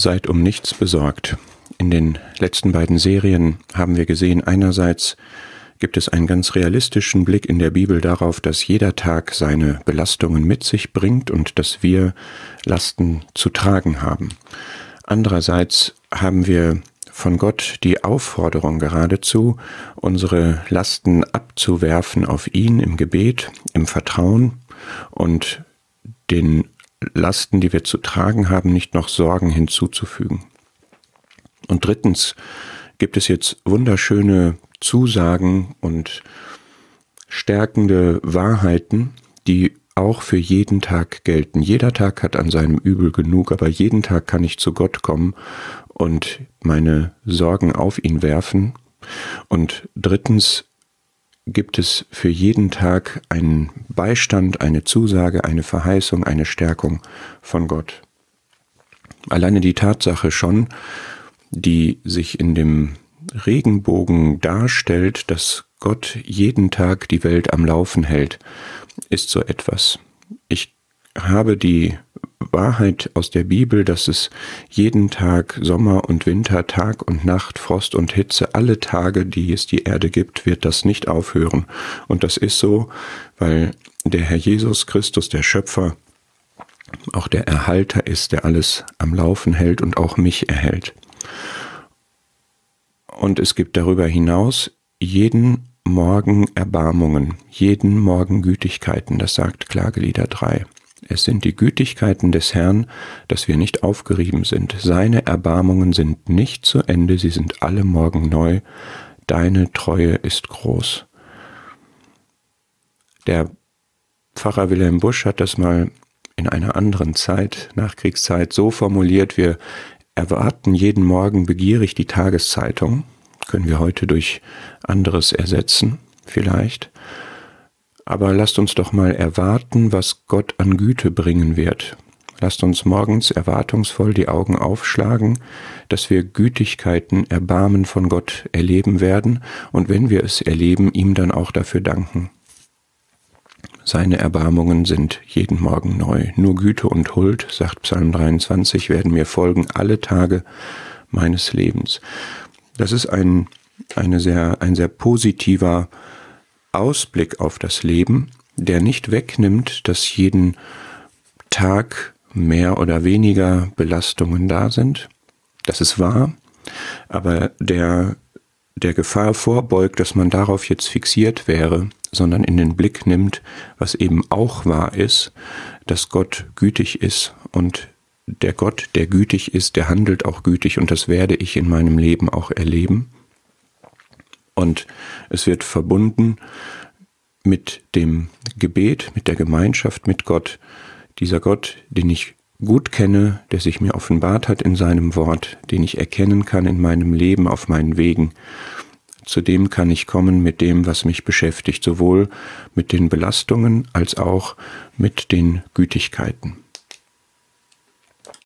Seid um nichts besorgt. In den letzten beiden Serien haben wir gesehen, einerseits gibt es einen ganz realistischen Blick in der Bibel darauf, dass jeder Tag seine Belastungen mit sich bringt und dass wir Lasten zu tragen haben. Andererseits haben wir von Gott die Aufforderung geradezu, unsere Lasten abzuwerfen auf ihn im Gebet, im Vertrauen und den Lasten, die wir zu tragen haben, nicht noch Sorgen hinzuzufügen. Und drittens gibt es jetzt wunderschöne Zusagen und stärkende Wahrheiten, die auch für jeden Tag gelten. Jeder Tag hat an seinem Übel genug, aber jeden Tag kann ich zu Gott kommen und meine Sorgen auf ihn werfen. Und drittens gibt es für jeden Tag einen Beistand, eine Zusage, eine Verheißung, eine Stärkung von Gott. Alleine die Tatsache schon, die sich in dem Regenbogen darstellt, dass Gott jeden Tag die Welt am Laufen hält, ist so etwas. Ich habe die Wahrheit aus der Bibel, dass es jeden Tag Sommer und Winter, Tag und Nacht, Frost und Hitze, alle Tage, die es die Erde gibt, wird das nicht aufhören. Und das ist so, weil der Herr Jesus Christus, der Schöpfer, auch der Erhalter ist, der alles am Laufen hält und auch mich erhält. Und es gibt darüber hinaus jeden Morgen Erbarmungen, jeden Morgen Gütigkeiten, das sagt Klagelieder 3. Es sind die Gütigkeiten des Herrn, dass wir nicht aufgerieben sind. Seine Erbarmungen sind nicht zu Ende, sie sind alle Morgen neu. Deine Treue ist groß. Der Pfarrer Wilhelm Busch hat das mal in einer anderen Zeit, Nachkriegszeit, so formuliert, wir erwarten jeden Morgen begierig die Tageszeitung, können wir heute durch anderes ersetzen, vielleicht. Aber lasst uns doch mal erwarten, was Gott an Güte bringen wird. Lasst uns morgens erwartungsvoll die Augen aufschlagen, dass wir Gütigkeiten, Erbarmen von Gott erleben werden und wenn wir es erleben, ihm dann auch dafür danken. Seine Erbarmungen sind jeden Morgen neu. Nur Güte und Huld, sagt Psalm 23, werden mir folgen alle Tage meines Lebens. Das ist ein, eine sehr, ein sehr positiver Ausblick auf das Leben, der nicht wegnimmt, dass jeden Tag mehr oder weniger Belastungen da sind. Das ist wahr, aber der der Gefahr vorbeugt, dass man darauf jetzt fixiert wäre, sondern in den Blick nimmt, was eben auch wahr ist, dass Gott gütig ist und der Gott, der gütig ist, der handelt auch gütig und das werde ich in meinem Leben auch erleben. Und es wird verbunden mit dem Gebet, mit der Gemeinschaft mit Gott, dieser Gott, den ich gut kenne, der sich mir offenbart hat in seinem Wort, den ich erkennen kann in meinem Leben auf meinen Wegen. Zu dem kann ich kommen mit dem, was mich beschäftigt, sowohl mit den Belastungen als auch mit den Gütigkeiten.